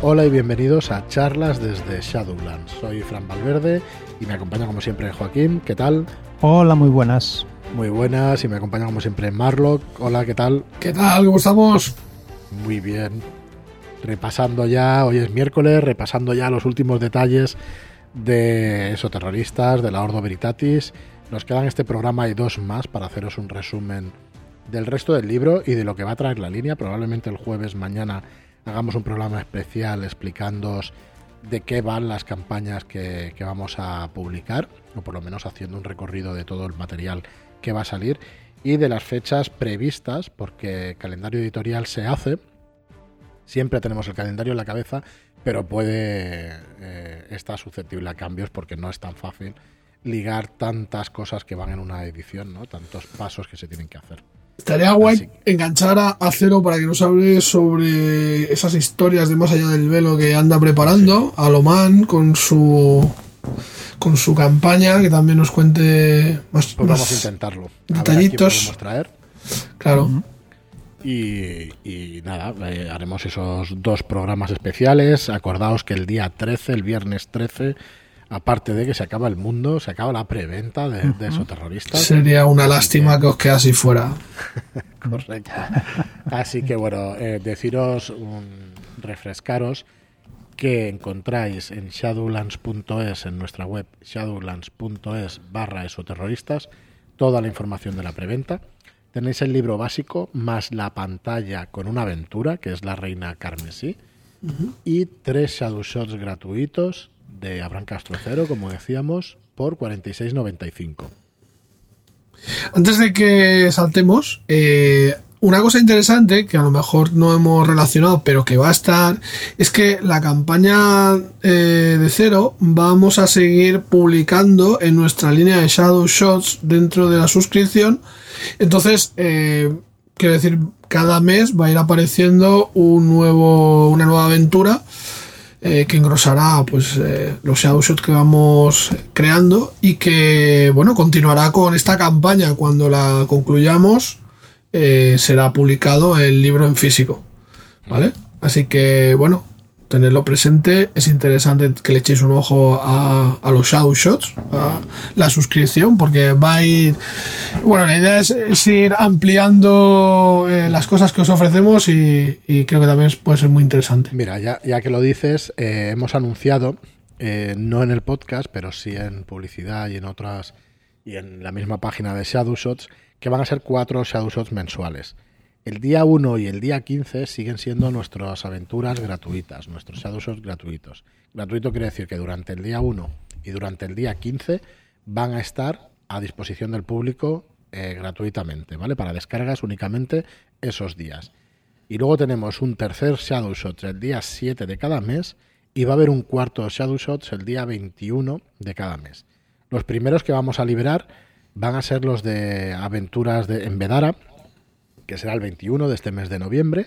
Hola y bienvenidos a charlas desde Shadowlands. Soy Fran Valverde y me acompaña como siempre Joaquín. ¿Qué tal? Hola, muy buenas. Muy buenas y me acompaña como siempre Marlock. Hola, ¿qué tal? ¿Qué tal? ¿Cómo estamos? Muy bien. Repasando ya, hoy es miércoles, repasando ya los últimos detalles de esos terroristas, de la Ordo Veritatis. Nos quedan este programa y dos más para haceros un resumen del resto del libro y de lo que va a traer la línea. Probablemente el jueves mañana hagamos un programa especial explicándoos de qué van las campañas que, vamos a publicar, o por lo menos haciendo un recorrido de todo el material que va a salir, y de las fechas previstas, porque calendario editorial se hace, siempre tenemos el calendario en la cabeza, pero puede eh, estar susceptible a cambios porque no es tan fácil ligar tantas cosas que van en una edición, ¿no? tantos pasos que se tienen que hacer. Estaría guay enganchar a, a, Cero para que nos hable sobre esas historias de más allá del velo que anda preparando, sí. a Loman con su con su campaña, que también nos cuente más, pues más vamos a intentarlo. detallitos. A traer. Claro. Uh -huh. Y, y, nada, eh, haremos esos dos programas especiales. Acordaos que el día 13, el viernes 13, aparte de que se acaba el mundo, se acaba la preventa de, de esos terroristas. Sería una lástima que os quedase fuera. Correcto. Así que bueno, eh, deciros, un, refrescaros que encontráis en shadowlands.es, en nuestra web shadowlands.es barra esoterroristas, toda la información de la preventa. Tenéis el libro básico más la pantalla con una aventura, que es la reina carmesí, uh -huh. y tres shadow shots gratuitos de Abraham Castro Cero, como decíamos, por 46.95. Antes de que saltemos, eh, una cosa interesante que a lo mejor no hemos relacionado, pero que va a estar, es que la campaña eh, de cero vamos a seguir publicando en nuestra línea de Shadow Shots dentro de la suscripción. Entonces, eh, quiero decir, cada mes va a ir apareciendo un nuevo, una nueva aventura. Eh, que engrosará pues eh, los shots que vamos creando y que bueno continuará con esta campaña. Cuando la concluyamos eh, será publicado el libro en físico vale así que bueno tenerlo presente es interesante que le echéis un ojo a, a, los shadow shots a la suscripción porque va a ir bueno la idea es, ir ampliando eh, las cosas que os ofrecemos y, y, creo que también puede ser muy interesante. Mira ya, ya que lo dices eh, hemos anunciado eh, no en el podcast pero sí en publicidad y en otras y en la misma página de shadow shots que van a ser cuatro shadow shots mensuales el día 1 y el día 15 siguen siendo nuestras aventuras gratuitas, nuestros shadow shots gratuitos. Gratuito quiere decir que durante el día 1 y durante el día 15 van a estar a disposición del público eh, gratuitamente, ¿vale? Para descargas únicamente esos días. Y luego tenemos un tercer Shadow Shot el día 7 de cada mes y va a haber un cuarto Shadow Shots el día 21 de cada mes. Los primeros que vamos a liberar van a ser los de aventuras de Envedara, que será el 21 de este mes de noviembre.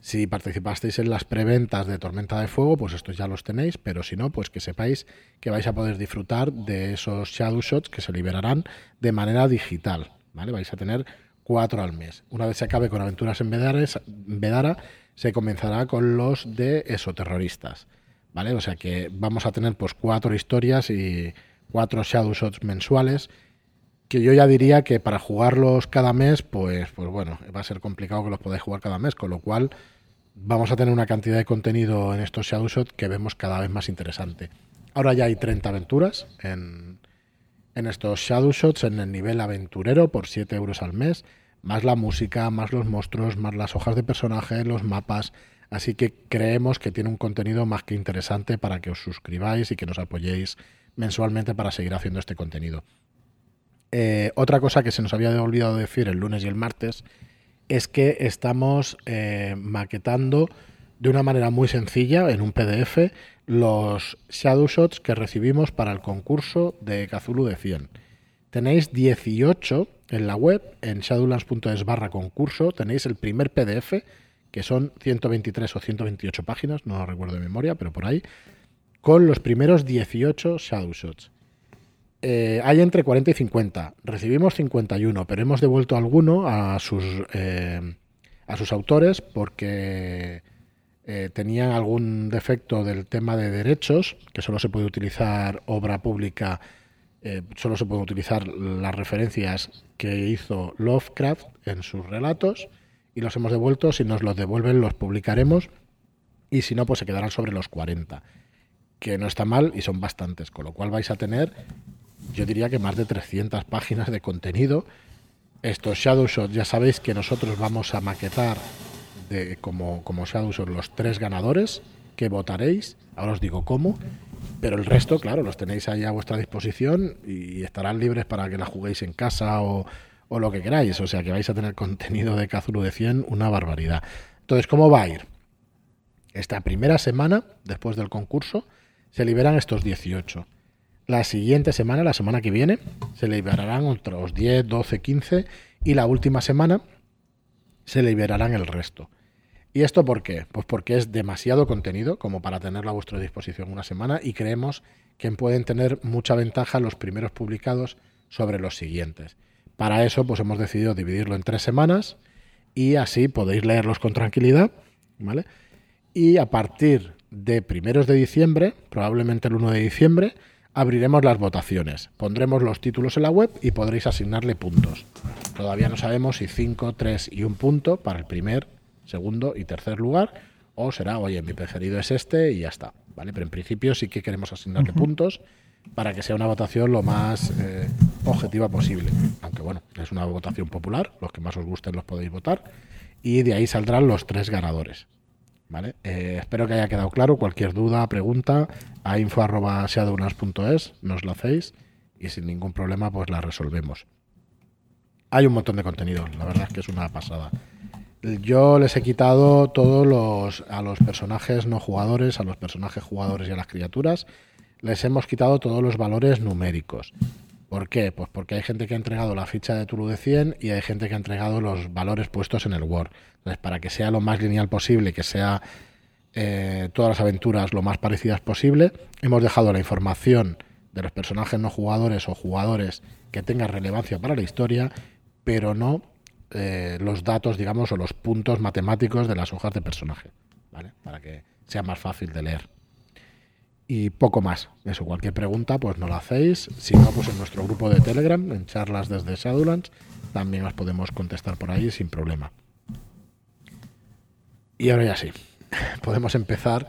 Si participasteis en las preventas de Tormenta de Fuego, pues estos ya los tenéis, pero si no, pues que sepáis que vais a poder disfrutar de esos Shadow Shots que se liberarán de manera digital, ¿vale? Vais a tener cuatro al mes. Una vez se acabe con Aventuras en Vedara, se comenzará con los de esoterroristas, ¿vale? O sea que vamos a tener pues cuatro historias y cuatro Shadow Shots mensuales que yo ya diría que para jugarlos cada mes, pues, pues bueno, va a ser complicado que los podáis jugar cada mes, con lo cual vamos a tener una cantidad de contenido en estos Shadowshot que vemos cada vez más interesante. Ahora ya hay 30 aventuras en, en estos Shadowshots en el nivel aventurero por 7 euros al mes, más la música, más los monstruos, más las hojas de personaje, los mapas. Así que creemos que tiene un contenido más que interesante para que os suscribáis y que nos apoyéis mensualmente para seguir haciendo este contenido. Eh, otra cosa que se nos había olvidado decir el lunes y el martes es que estamos eh, maquetando de una manera muy sencilla en un PDF los shadow shots que recibimos para el concurso de Cthulhu de 100. Tenéis 18 en la web, en shadowlands.es barra concurso, tenéis el primer PDF, que son 123 o 128 páginas, no lo recuerdo de memoria, pero por ahí, con los primeros 18 shadow shots eh, hay entre 40 y 50. Recibimos 51, pero hemos devuelto alguno a sus, eh, a sus autores porque eh, tenían algún defecto del tema de derechos, que solo se puede utilizar obra pública, eh, solo se pueden utilizar las referencias que hizo Lovecraft en sus relatos y los hemos devuelto. Si nos los devuelven, los publicaremos y si no, pues se quedarán sobre los 40, que no está mal y son bastantes, con lo cual vais a tener, yo diría que más de 300 páginas de contenido. Estos Shadow Shots, ya sabéis que nosotros vamos a maquetar de, como, como Shadow Shot los tres ganadores que votaréis. Ahora os digo cómo. Pero el resto, claro, los tenéis ahí a vuestra disposición y estarán libres para que la juguéis en casa o, o lo que queráis. O sea que vais a tener contenido de Cthulhu de 100, una barbaridad. Entonces, ¿cómo va a ir? Esta primera semana, después del concurso, se liberan estos 18. La siguiente semana, la semana que viene, se liberarán otros 10, 12, 15 y la última semana se liberarán el resto. ¿Y esto por qué? Pues porque es demasiado contenido como para tenerlo a vuestra disposición una semana y creemos que pueden tener mucha ventaja los primeros publicados sobre los siguientes. Para eso, pues hemos decidido dividirlo en tres semanas y así podéis leerlos con tranquilidad, ¿vale? Y a partir de primeros de diciembre, probablemente el 1 de diciembre, abriremos las votaciones. Pondremos los títulos en la web y podréis asignarle puntos. Todavía no sabemos si 5, 3 y un punto para el primer, segundo y tercer lugar, o será, oye, mi preferido es este y ya está. ¿vale? Pero en principio sí que queremos asignarle puntos para que sea una votación lo más eh, objetiva posible. Aunque bueno, es una votación popular, los que más os gusten los podéis votar, y de ahí saldrán los tres ganadores. ¿Vale? Eh, espero que haya quedado claro. Cualquier duda, pregunta, a info.shadowlands.es nos la hacéis y sin ningún problema pues la resolvemos. Hay un montón de contenido, la verdad es que es una pasada. Yo les he quitado todos los a los personajes no jugadores, a los personajes jugadores y a las criaturas, les hemos quitado todos los valores numéricos. ¿Por qué? Pues porque hay gente que ha entregado la ficha de Tulu de 100 y hay gente que ha entregado los valores puestos en el Word. Entonces, para que sea lo más lineal posible, que sea eh, todas las aventuras lo más parecidas posible, hemos dejado la información de los personajes no jugadores o jugadores que tengan relevancia para la historia, pero no eh, los datos, digamos, o los puntos matemáticos de las hojas de personaje, ¿vale? Para que sea más fácil de leer y poco más. Eso, cualquier pregunta, pues no la hacéis. Si no, pues en nuestro grupo de Telegram, en charlas desde Shadowlands, también las podemos contestar por ahí sin problema. Y ahora ya sí, podemos empezar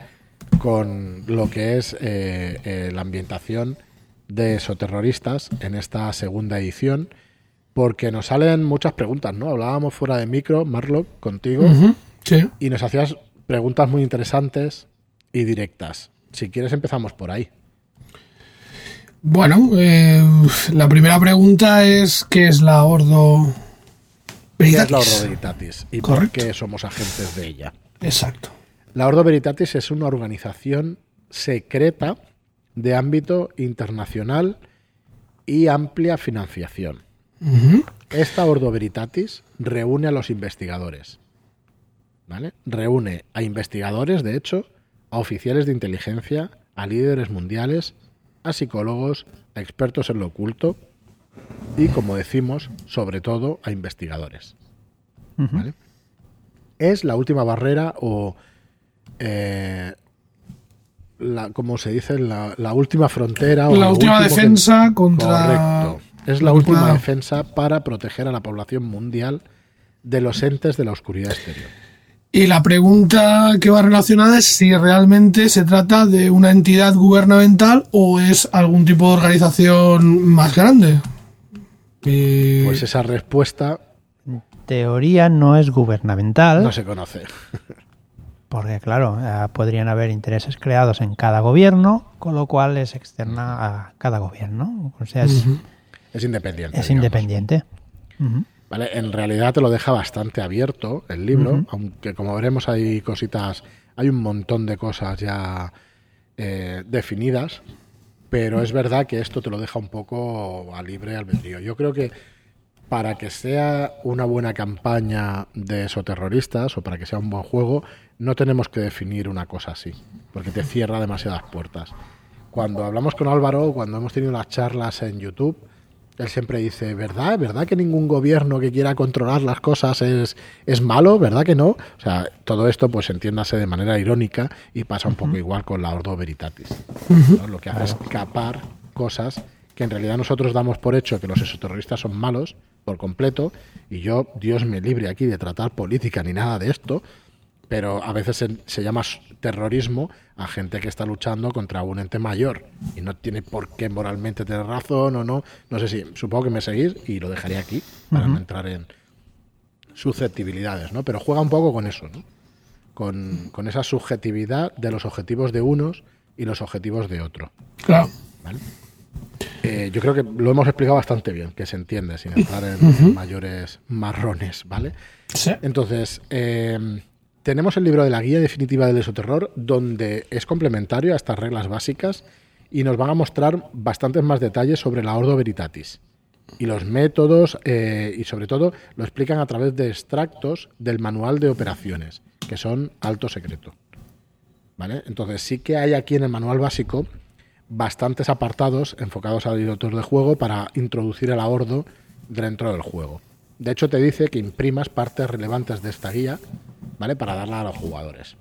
con lo que es eh, eh, la ambientación de esoterroristas en esta segunda edición, porque nos salen muchas preguntas, ¿no? Hablábamos fuera de micro, Marlock, contigo, y nos hacías preguntas muy interesantes y directas. Si quieres empezamos por ahí. Bueno, eh, la primera pregunta es ¿qué es la Ordo Veritatis? ¿Qué es la Ordo Veritatis? ¿Y por qué somos agentes de ella? Exacto. La Ordo Veritatis es una organización secreta de ámbito internacional y amplia financiación. Esta Ordo Veritatis reúne a los investigadores. ¿vale? Reúne a investigadores, de hecho, a oficiales de inteligencia, a líderes mundiales, a psicólogos, a expertos en lo oculto y, como decimos, sobre todo a investigadores. Es la última barrera o, eh, la, como se dice, la, última frontera. O la última defensa contra... Correcto. Es la última defensa para proteger a la población mundial de los entes de la oscuridad exterior. Y la pregunta que va relacionada es si realmente se trata de una entidad gubernamental o es algún tipo de organización más grande. Pues esa respuesta... En teoría no es gubernamental. No se conoce. Porque, claro, eh, podrían haber intereses creados en cada gobierno, con lo cual es externa a cada gobierno. O sea, es, independiente. Es independiente. En realidad te lo deja bastante abierto el libro, aunque como veremos hay cositas, hay un montón de cosas ya eh, definidas, pero es verdad que esto te lo deja un poco a libre albedrío. Yo creo que para que sea una buena campaña de esoterroristas o para que sea un buen juego, no tenemos que definir una cosa así, porque te cierra demasiadas puertas. Cuando hablamos con Álvaro, cuando hemos tenido las charlas en YouTube, Él siempre dice, ¿verdad? ¿Verdad que ningún gobierno que quiera controlar las cosas es, es malo? ¿Verdad que no? O sea, todo esto pues entiéndase de manera irónica y pasa un poco igual con la Ordo Veritatis. ¿no? Lo que hace es escapar cosas que en realidad nosotros damos por hecho que los exoterroristas son malos por completo y yo, Dios me libre aquí de tratar política ni nada de esto, pero a veces se, se, llama terrorismo a gente que está luchando contra un ente mayor y no tiene por qué moralmente tener razón o no. No sé si, supongo que me seguís y lo dejaría aquí para uh -huh. no entrar en susceptibilidades, ¿no? Pero juega un poco con eso, ¿no? Con, con, esa subjetividad de los objetivos de unos y los objetivos de otro. Claro. ¿Vale? Eh, yo creo que lo hemos explicado bastante bien, que se entiende, sin entrar en, uh -huh. mayores marrones, ¿vale? Sí. Entonces, eh, tenemos el libro de la guía definitiva del esoterror, donde es complementario a estas reglas básicas y nos van a mostrar bastantes más detalles sobre la Ordo Veritatis y los métodos eh, y sobre todo lo explican a través de extractos del manual de operaciones, que son alto secreto. ¿Vale? Entonces sí que hay aquí en el manual básico bastantes apartados enfocados al director de juego para introducir el Ordo dentro del juego. De hecho te dice que imprimas partes relevantes de esta guía ¿vale? Para darla a los jugadores.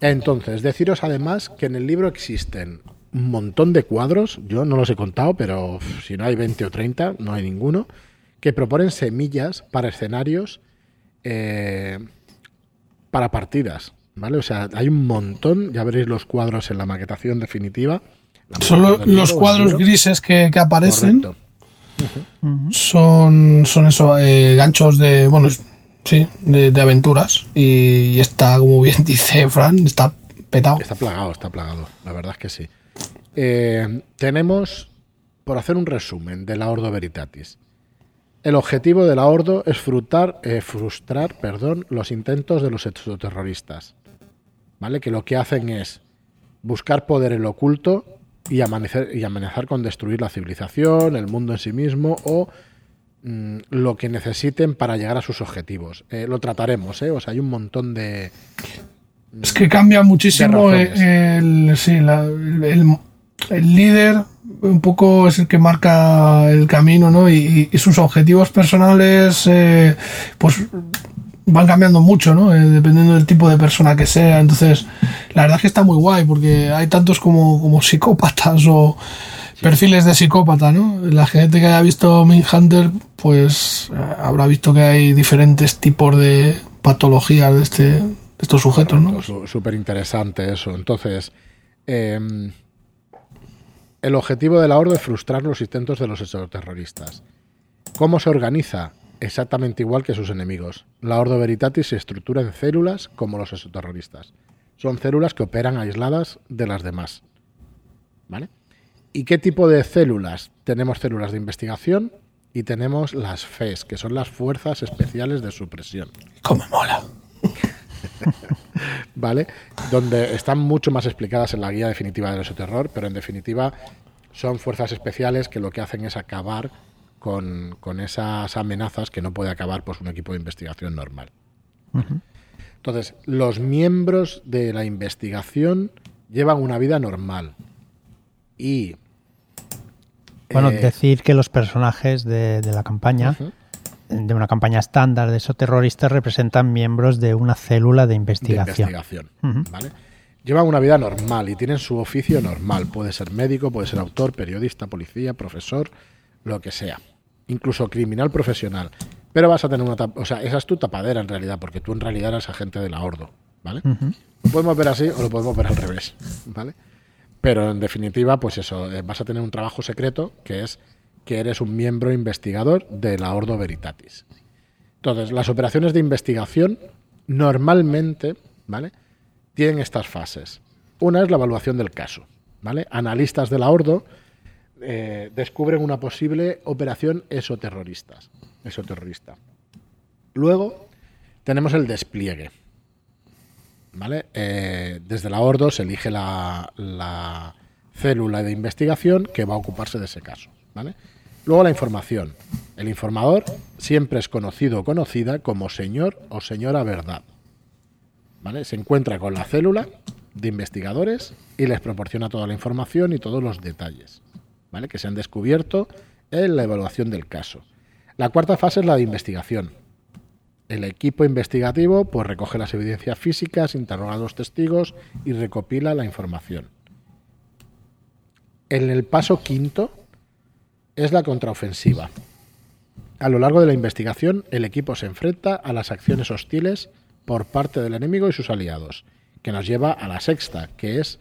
Entonces, deciros además que en el libro existen un montón de cuadros, yo no los he contado, pero uf, si no hay 20 o 30, no hay ninguno, que proponen semillas para escenarios eh, para partidas, ¿vale? O sea, hay un montón, ya veréis los cuadros en la maquetación definitiva. Son lo, los cuadros grises que, que aparecen. Son, son eso, eh, ganchos de, bueno, Sí, de, aventuras. Y está, como bien dice Fran, está petado. Está plagado, está plagado. La verdad es que sí. Eh, tenemos, por hacer un resumen de la Ordo Veritatis, el objetivo de la Ordo es frustrar, eh, frustrar perdón, los intentos de los exoterroristas. ¿Vale? Que lo que hacen es buscar poder en lo oculto y, amanecer, y amenazar con destruir la civilización, el mundo en sí mismo o Mm, lo que necesiten para llegar a sus objetivos. Eh, lo trataremos, ¿eh? O sea, hay un montón de... Es que cambia muchísimo el, sí, la, el, el, líder, un poco es el que marca el camino, ¿no? Y, y sus objetivos personales, eh, pues van cambiando mucho, ¿no? Eh, dependiendo del tipo de persona que sea. Entonces, la verdad es que está muy guay, porque hay tantos como, como psicópatas o perfiles de psicópata, ¿no? La gente que haya visto Hunter, pues eh, habrá visto que hay diferentes tipos de patologías de, este, de estos sujetos, ¿no? Súper interesante eso. Entonces, eh, el objetivo de la orden es frustrar los intentos de los exoterroristas. ¿Cómo se organiza? Exactamente igual que sus enemigos. La Ordo Veritatis se estructura en células como los exoterroristas. Son células que operan aisladas de las demás. ¿Vale? ¿Y qué tipo de células? Tenemos células de investigación y tenemos las FES, que son las Fuerzas Especiales de Supresión. ¡Cómo mola! ¿Vale? Donde están mucho más explicadas en la guía definitiva del exoterror, pero en definitiva son fuerzas especiales que lo que hacen es acabar con, con esas amenazas que no puede acabar pues, un equipo de investigación normal. Uh -huh. Entonces, los miembros de la investigación llevan una vida normal, y bueno, eh, decir que los personajes de, de la campaña, uh -huh. de una campaña estándar de esos terroristas, representan miembros de una célula de investigación. De investigación uh -huh. ¿vale? Llevan una vida normal y tienen su oficio normal. Puede ser médico, puede ser autor, periodista, policía, profesor, lo que sea. Incluso criminal profesional. Pero vas a tener una... O sea, esa es tu tapadera en realidad, porque tú en realidad eres agente de la Ordo. ¿Vale? Uh -huh. Lo podemos ver así o lo podemos ver al revés. ¿Vale? Pero en definitiva, pues eso, eh, vas a tener un trabajo secreto que es que eres un miembro investigador de la Ordo Veritatis. Entonces, las operaciones de investigación normalmente, ¿vale? Tienen estas fases. Una es la evaluación del caso, ¿vale? Analistas de la Ordo eh, descubren una posible operación esoterrorista. esoterrorista. Luego tenemos el despliegue, ¿vale? Eh, desde la Ordo se elige la, la, célula de investigación que va a ocuparse de ese caso, ¿vale? Luego la información. El informador siempre es conocido o conocida como señor o señora verdad. ¿Vale? Se encuentra con la célula de investigadores y les proporciona toda la información y todos los detalles. Que se han descubierto en la evaluación del caso. La cuarta fase es la de investigación. El equipo investigativo pues, recoge las evidencias físicas, interroga a los testigos y recopila la información. En el paso quinto es la contraofensiva. A lo largo de la investigación, el equipo se enfrenta a las acciones hostiles por parte del enemigo y sus aliados, que nos lleva a la sexta, que es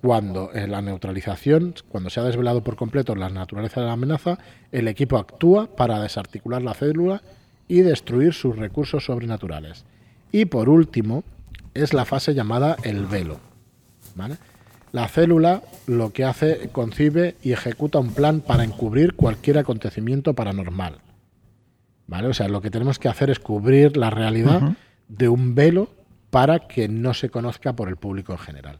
cuando en la neutralización, cuando se ha desvelado por completo la naturaleza de la amenaza, el equipo actúa para desarticular la célula y destruir sus recursos sobrenaturales. Y por último, es la fase llamada el velo. La célula lo que hace, concibe y ejecuta un plan para encubrir cualquier acontecimiento paranormal. ¿Vale? O sea, lo que tenemos que hacer es cubrir la realidad de un velo para que no se conozca por el público en general.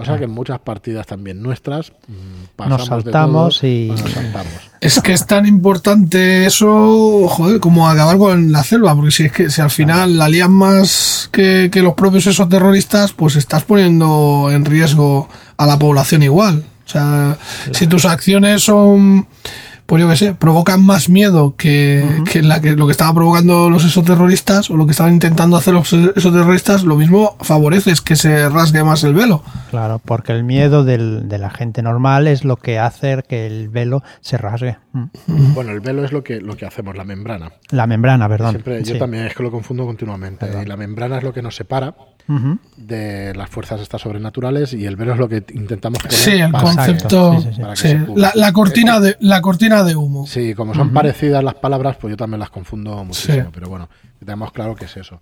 Cosa que en muchas partidas también nuestras mm, pasamos nos saltamos de y nos saltamos. Es que es tan importante eso, joder, como acabar con la selva, porque si es que si al final la lían más que, que los propios esos terroristas, pues estás poniendo en riesgo a la población igual. O sea, si tus acciones son pues yo qué sé, provocan más miedo que, que, la, que lo que estaban provocando los exoterroristas o lo que estaban intentando hacer los exoterroristas, lo mismo favorece es que se rasgue más el velo. Claro, porque el miedo del, de la gente normal es lo que hace que el velo se rasgue. Mm. Bueno, el velo es lo que, lo que hacemos, la membrana. La membrana, perdón. Siempre, yo también es que lo confundo continuamente. Y la membrana es lo que nos separa de las fuerzas estas sobrenaturales y el velo es lo que intentamos poner sí el concepto la, la, cortina de la cortina de humo. Sí como son parecidas las palabras pues yo también las confundo muchísimo pero bueno tenemos claro que es eso.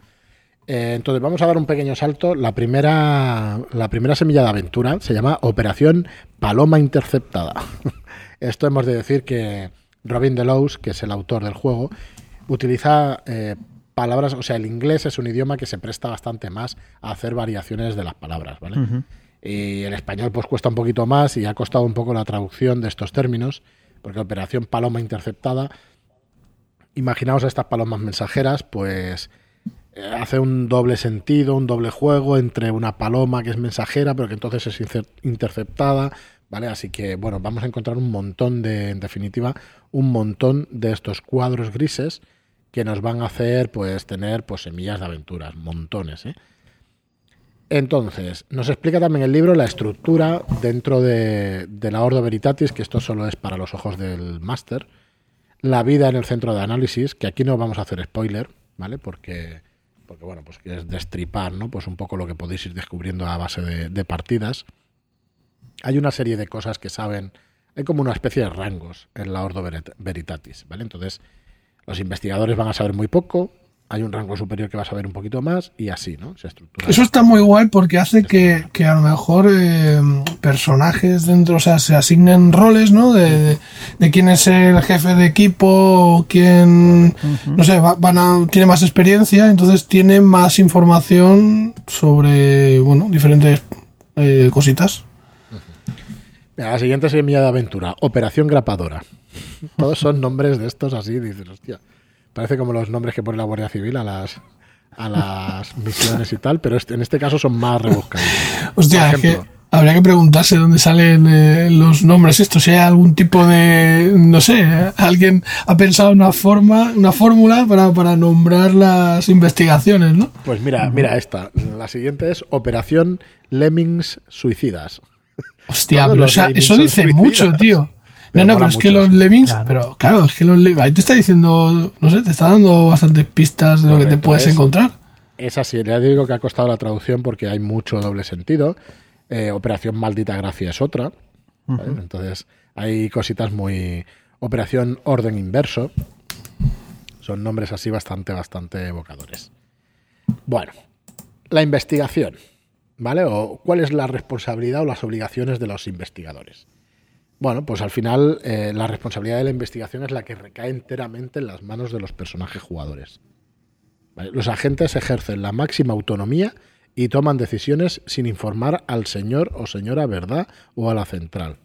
Eh, entonces vamos a dar un pequeño salto. La primera la primera semilla de aventura se llama Operación Paloma Interceptada. Esto hemos de decir que Robin Delos que es el autor del juego utiliza eh, palabras, o sea, el inglés es un idioma que se presta bastante más a hacer variaciones de las palabras, ¿vale? Y el español pues cuesta un poquito más y ha costado un poco la traducción de estos términos, porque operación paloma interceptada, imaginaos estas palomas mensajeras, pues eh, hace un doble sentido, un doble juego entre una paloma que es mensajera, pero que entonces es interceptada, ¿vale? Así que, bueno, vamos a encontrar un montón de, en definitiva, un montón de estos cuadros grises que nos van a hacer pues tener pues semillas de aventuras, montones. ¿eh? Entonces, nos explica también el libro la estructura dentro de, la Ordo Veritatis, que esto solo es para los ojos del máster, la vida en el centro de análisis, que aquí no vamos a hacer spoiler, ¿vale? Porque, porque bueno, pues es destripar, ¿no? Pues un poco lo que podéis ir descubriendo a base de, de partidas. Hay una serie de cosas que saben, hay como una especie de rangos en la Ordo Veritatis, ¿vale? Entonces, los investigadores van a saber muy poco, hay un rango superior que va a saber un poquito más y así, ¿no? Se estructura. Eso está muy guay porque hace que, a lo mejor eh, personajes dentro, o sea, se asignen roles, ¿no? De, quién es el jefe de equipo, quién, no sé, van a, tiene más experiencia, entonces tiene más información sobre, bueno, diferentes eh, cositas. la siguiente semilla de aventura, Operación Grapadora. Todos son nombres de estos así, dices, hostia. Parece como los nombres que pone la Guardia Civil a las a las misiones y tal, pero este, en este caso son más rebuscados. Hostia, habría que preguntarse dónde salen eh, los nombres estos, si hay algún tipo de, no sé, alguien ha pensado una forma, una fórmula para, para nombrar las investigaciones, ¿no? Pues mira, mira esta, la siguiente es Operación Lemmings Suicidas. Hostia, pero o sea, eso dice mucho, tío. No, no, pero es que los Lemmings, pero claro, es que los Lemmings, ahí te está diciendo, no sé, te está dando bastantes pistas de lo que te puedes encontrar. Es así, ya digo que ha costado la traducción porque hay mucho doble sentido. Eh, Operación Maldita Gracia es otra. Entonces, hay cositas muy. Operación Orden Inverso. Son nombres así bastante, bastante evocadores. Bueno, la investigación. ¿Vale? O cuál es la responsabilidad o las obligaciones de los investigadores. Bueno, pues al final eh, la responsabilidad de la investigación es la que recae enteramente en las manos de los personajes jugadores. Los agentes ejercen la máxima autonomía y toman decisiones sin informar al señor o señora verdad o a la central.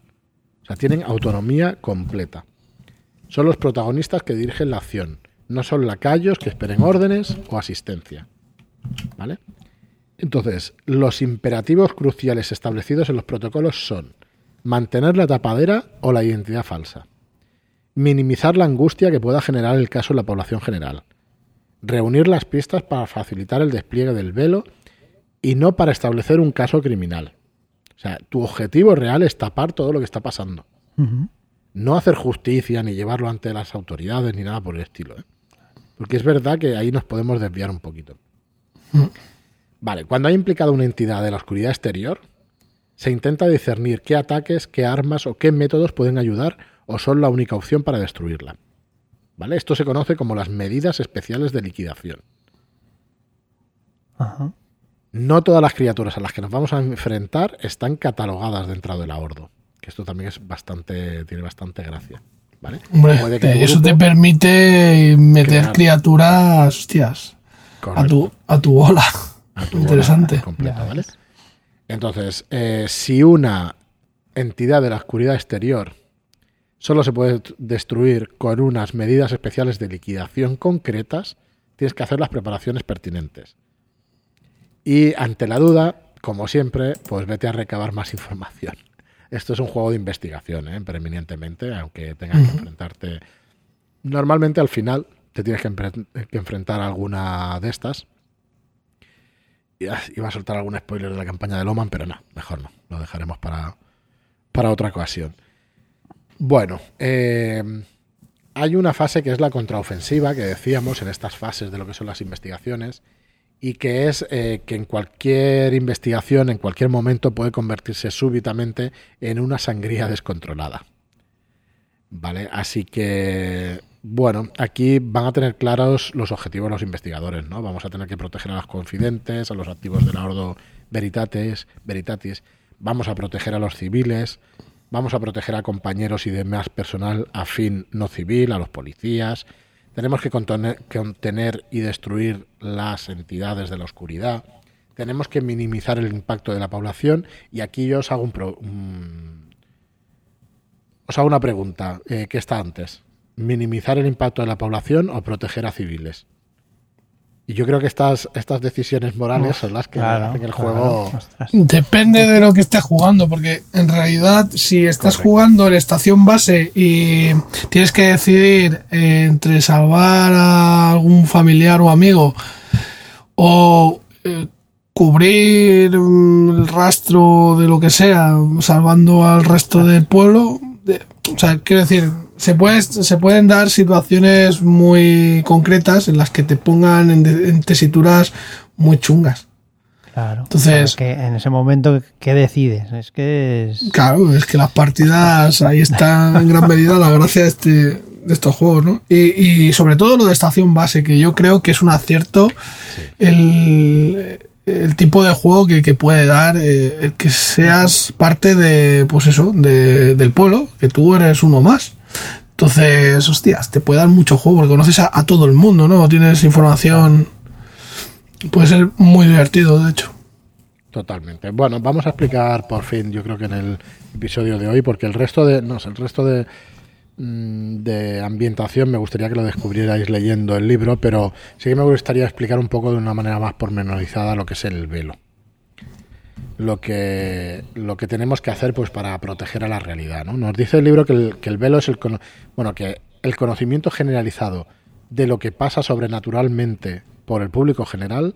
O sea, tienen autonomía completa. Son los protagonistas que dirigen la acción, no son lacayos que esperen órdenes o asistencia. ¿Vale? Entonces, los imperativos cruciales establecidos en los protocolos son mantener la tapadera o la identidad falsa, minimizar la angustia que pueda generar el caso en la población general, reunir las pistas para facilitar el despliegue del velo y no para establecer un caso criminal. O sea, tu objetivo real es tapar todo lo que está pasando. No hacer justicia ni llevarlo ante las autoridades ni nada por el estilo. ¿eh? Porque es verdad que ahí nos podemos desviar un poquito. Vale, cuando hay implicado una entidad de la oscuridad exterior, se intenta discernir qué ataques, qué armas o qué métodos pueden ayudar o son la única opción para destruirla. ¿Vale? Esto se conoce como las medidas especiales de liquidación. No todas las criaturas a las que nos vamos a enfrentar están catalogadas dentro del ahordo. Que esto también es bastante, tiene bastante gracia. ¿Vale? eso te permite meter criaturas, hostias, a tu, a tu bola. Interesante. ¿vale? Entonces, eh, si una entidad de la oscuridad exterior solo se puede destruir con unas medidas especiales de liquidación concretas, tienes que hacer las preparaciones pertinentes. Y ante la duda, como siempre, pues vete a recabar más información. Esto es un juego de investigación, ¿eh? preeminentemente, aunque tengas que enfrentarte. Normalmente al final te tienes que, enfrentar a alguna de estas. Iba a soltar algún spoiler de la campaña de Loman, pero no, mejor no. Lo dejaremos para, para otra ocasión. Bueno, eh, hay una fase que es la contraofensiva, que decíamos en estas fases de lo que son las investigaciones, y que es eh, que en cualquier investigación, en cualquier momento, puede convertirse súbitamente en una sangría descontrolada. ¿Vale? Así que, bueno, aquí van a tener claros los objetivos los investigadores, ¿no? Vamos a tener que proteger a los confidentes, a los activos del ordo veritatis, veritatis, vamos a proteger a los civiles, vamos a proteger a compañeros y demás personal afín no civil, a los policías, tenemos que contener, y destruir las entidades de la oscuridad, tenemos que minimizar el impacto de la población. Y aquí yo os hago un, os hago una pregunta, eh, ¿qué está antes? ¿Minimizar el impacto de la población o proteger a civiles? Y yo creo que estas, estas decisiones morales son las que hacen el juego. Depende de lo que estés jugando, porque en realidad, si estás jugando en estación base y tienes que decidir entre salvar a algún familiar o amigo o eh, cubrir el rastro de lo que sea, salvando al resto del pueblo, o sea, quiero decir, se, puede, se pueden dar situaciones muy concretas en las que te pongan en, tesituras muy chungas. Claro. Entonces, que en ese momento, ¿qué decides? Es que es... Claro, es que las partidas ahí están en gran medida la gracia de, este, de estos juegos, ¿no? Y, sobre todo lo de estación base, que yo creo que es un acierto el, tipo de juego que, puede dar eh, el que seas parte de, pues eso, de, del pueblo, que tú eres uno más. Entonces, hostias, te puede dar mucho juego porque conoces a, todo el mundo, ¿no? Tienes información. Puede ser muy divertido, de hecho. Totalmente. Bueno, vamos a explicar por fin, yo creo que en el episodio de hoy, porque el resto de. No el resto de de ambientación me gustaría que lo descubrierais leyendo el libro, pero sí que me gustaría explicar un poco de una manera más pormenorizada lo que es el velo lo que, lo que tenemos que hacer pues para proteger a la realidad. ¿no? Nos dice el libro que el, que el velo es el, bueno, que el conocimiento generalizado de lo que pasa sobrenaturalmente por el público general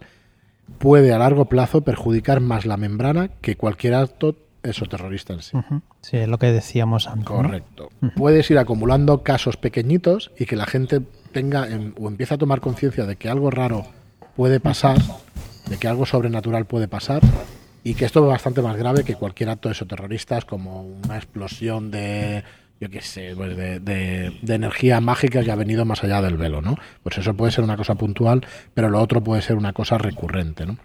puede a largo plazo perjudicar más la membrana que cualquier acto exoterrorista en sí. Sí, es lo que decíamos antes. Correcto. Puedes ir acumulando casos pequeñitos y que la gente tenga o empiece a tomar conciencia de que algo raro puede pasar, de que algo sobrenatural puede pasar y que esto es bastante más grave que cualquier acto de esos terroristas como una explosión de yo qué sé, pues de, de, energía mágica que ha venido más allá del velo, ¿no? Pues eso puede ser una cosa puntual, pero lo otro puede ser una cosa recurrente, ¿no?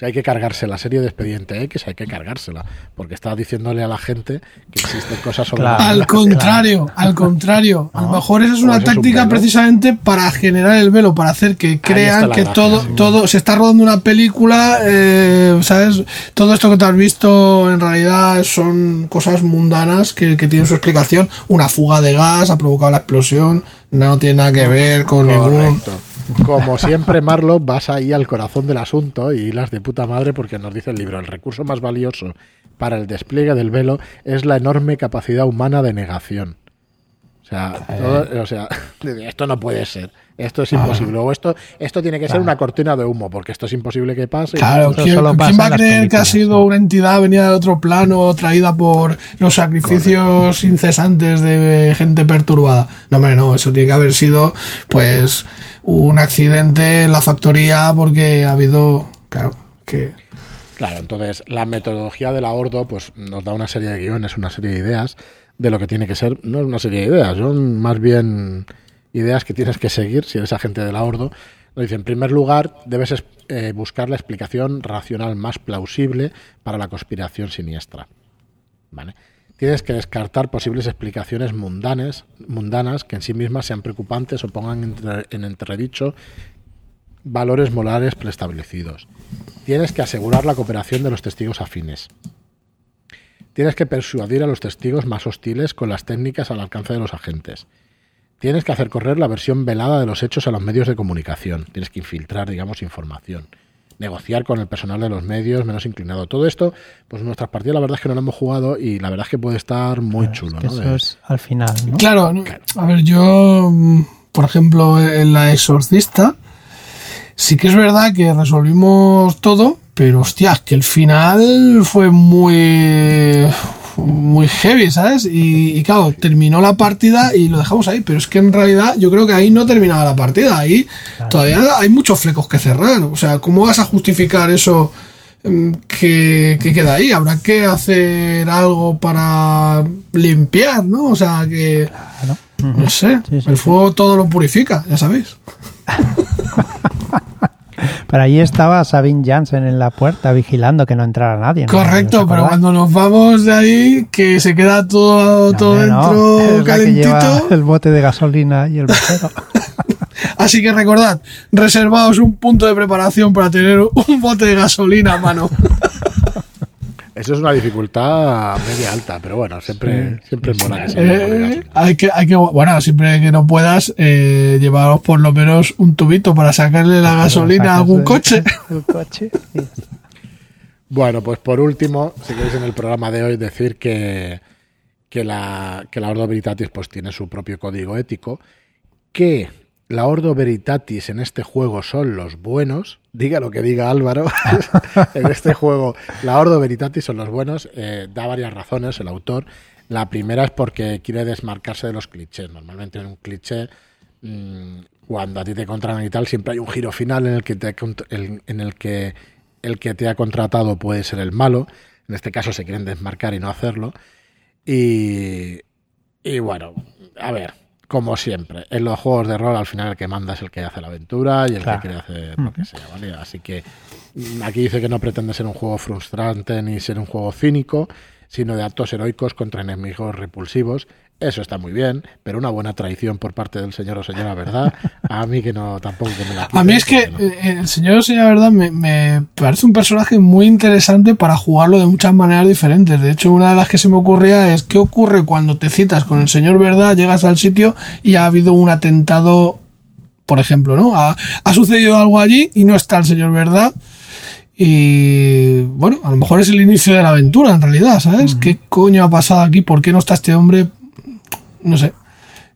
Hay que cargarse la serie de Expediente X, hay que cargársela, porque está diciéndole a la gente que existen cosas sobre Al contrario, al contrario. A lo mejor esa es una táctica precisamente para generar el velo, para hacer que crean que todo, todo se está rodando una película, eh, ¿sabes? Todo esto que te has visto en realidad son cosas mundanas que, que tienen su explicación. Una fuga de gas ha provocado la explosión, no tiene nada que ver con ningún como siempre, Marlo, vas ahí al corazón del asunto y las de puta madre porque nos dice el libro, el recurso más valioso para el despliegue del velo es la enorme capacidad humana de negación. O sea, o sea esto no puede ser. Esto es imposible. O esto, esto tiene que ser una cortina de humo, porque esto es imposible que pase. Claro, ¿quién, va a creer que ha sido una entidad venida de otro plano, traída por los sacrificios incesantes de gente perturbada? No, hombre, no, eso tiene que haber sido, pues, un accidente en la factoría porque ha habido. Claro, que. Claro, entonces la metodología del ahordo pues nos da una serie de guiones, una serie de ideas de lo que tiene que ser, no es una serie de ideas, son más bien ideas que tienes que seguir si eres agente del ahordo. Nos dice, en primer lugar, debes eh, buscar la explicación racional más plausible para la conspiración siniestra. Tienes que descartar posibles explicaciones mundanas, mundanas que en sí mismas sean preocupantes o pongan en entredicho valores morales preestablecidos. Tienes que asegurar la cooperación de los testigos afines. Tienes que persuadir a los testigos más hostiles con las técnicas al alcance de los agentes. Tienes que hacer correr la versión velada de los hechos a los medios de comunicación. Tienes que infiltrar, digamos, información. Negociar con el personal de los medios menos inclinado. Todo esto, pues nuestras partidas la verdad es que no lo hemos jugado y la verdad es que puede estar muy chulo. Eso es al final. Claro, a ver, yo, mm, por ejemplo, en la exorcista, sí que es verdad que resolvimos todo, pero hostia, que el final fue muy muy heavy, ¿sabes? Y, claro, terminó la partida y lo dejamos ahí, pero es que en realidad yo creo que ahí no terminaba la partida, ahí todavía hay muchos flecos que cerrar, o sea, ¿cómo vas a justificar eso mm, que, queda ahí? Habrá que hacer algo para limpiar, ¿no? O sea, que... No sé, el fuego todo lo purifica, ya sabéis. Pero ahí estaba Sabine Jansen en la puerta vigilando que no entrara nadie. Correcto, pero cuando nos vamos de ahí, que se queda todo, todo dentro calentito. el bote de gasolina y el botero. Así que recordad, reservaos un punto de preparación para tener un bote de gasolina a mano. Eso es una dificultad media alta, pero bueno, siempre, siempre es buena que eh, hay que, hay que, bueno, siempre que no puedas, eh, llevaros por lo menos un tubito para sacarle la gasolina a algún coche. bueno, pues por último, si queréis en el programa de hoy decir que, que la, que la Ordo Veritatis pues tiene su propio código ético, que la Ordo Veritatis en este juego son los buenos, diga lo que diga Álvaro, en este juego la Ordo Veritatis son los buenos, eh, da varias razones el autor. La primera es porque quiere desmarcarse de los clichés. Normalmente en un cliché, mm, cuando a ti te contratan y tal, siempre hay un giro final en el que te, en el que el que te ha contratado puede ser el malo. En este caso se quieren desmarcar y no hacerlo. Y, y bueno, a ver, como siempre, en los juegos de rol al final el que manda es el que hace la aventura y el que quiere hacer lo que sea, ¿vale? Así que mm, aquí dice que no pretende ser un juego frustrante ni ser un juego cínico, sino de actos heroicos contra enemigos repulsivos eso está muy bien, pero una buena traición por parte del señor o señora verdad, a mí que no, tampoco que me la A mí es que eh, el señor o señora verdad me, parece un personaje muy interesante para jugarlo de muchas maneras diferentes. De hecho, una de las que se me ocurría es qué ocurre cuando te citas con el señor verdad, llegas al sitio y ha habido un atentado, por ejemplo, ¿no? Ha, sucedido algo allí y no está el señor verdad. Y bueno, a lo mejor es el inicio de la aventura en realidad, ¿sabes? ¿Qué coño ha pasado aquí? ¿Por qué no está este hombre? No sé,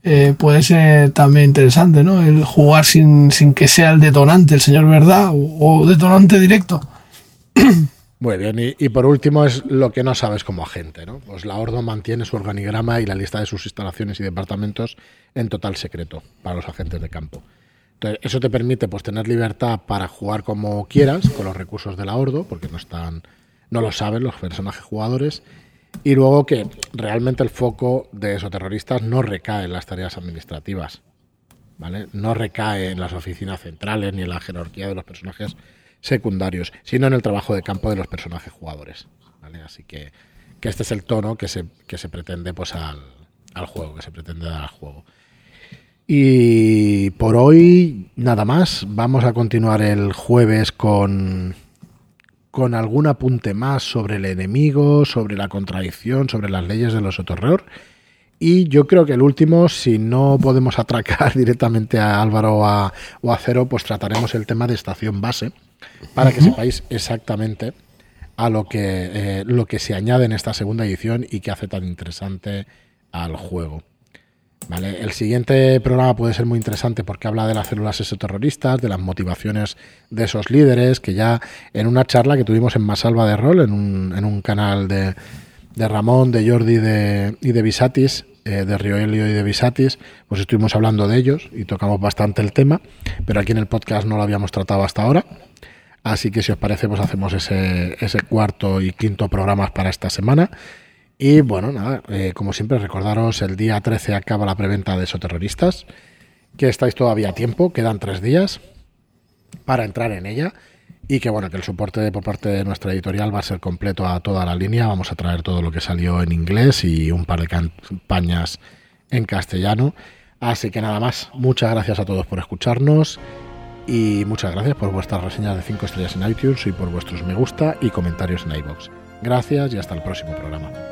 eh, puede ser también interesante, ¿no? El jugar sin, que sea el detonante, el señor verdad, o, detonante directo. Muy bien, y, por último es lo que no sabes como agente, ¿no? Pues la Ordo mantiene su organigrama y la lista de sus instalaciones y departamentos en total secreto para los agentes de campo. Entonces, eso te permite pues tener libertad para jugar como quieras con los recursos de la Ordo, porque no están, no lo saben los personajes jugadores, y luego que realmente el foco de esos terroristas no recae en las tareas administrativas, ¿vale? No recae en las oficinas centrales ni en la jerarquía de los personajes secundarios, sino en el trabajo de campo de los personajes jugadores, ¿vale? Así que, que este es el tono que se, que se pretende pues al, al juego, que se pretende dar al juego. Y por hoy nada más, vamos a continuar el jueves con con algún apunte más sobre el enemigo, sobre la contradicción, sobre las leyes de los otorror. Y yo creo que el último, si no podemos atracar directamente a Álvaro o a, Cero, pues trataremos el tema de estación base, para que sepáis exactamente a lo que, eh, lo que se añade en esta segunda edición y que hace tan interesante al juego. ¿Vale? El siguiente programa puede ser muy interesante porque habla de las células exoterroristas, de las motivaciones de esos líderes, que ya en una charla que tuvimos en Masalva de Rol, en un, en un canal de, de Ramón, de Jordi y de Visatis, eh, de Rioelio y de Visatis, pues estuvimos hablando de ellos y tocamos bastante el tema, pero aquí en el podcast no lo habíamos tratado hasta ahora. Así que si os parece, pues hacemos ese, ese cuarto y quinto programas para esta semana. Y bueno, nada, eh, como siempre, recordaros, el día 13 acaba la preventa de Esoterroristas, que estáis todavía a tiempo, quedan tres días para entrar en ella. Y que bueno, que el soporte por parte de nuestra editorial va a ser completo a toda la línea. Vamos a traer todo lo que salió en inglés y un par de campañas en castellano. Así que nada más, muchas gracias a todos por escucharnos y muchas gracias por vuestras reseñas de 5 estrellas en iTunes y por vuestros me gusta y comentarios en iBox. Gracias y hasta el próximo programa.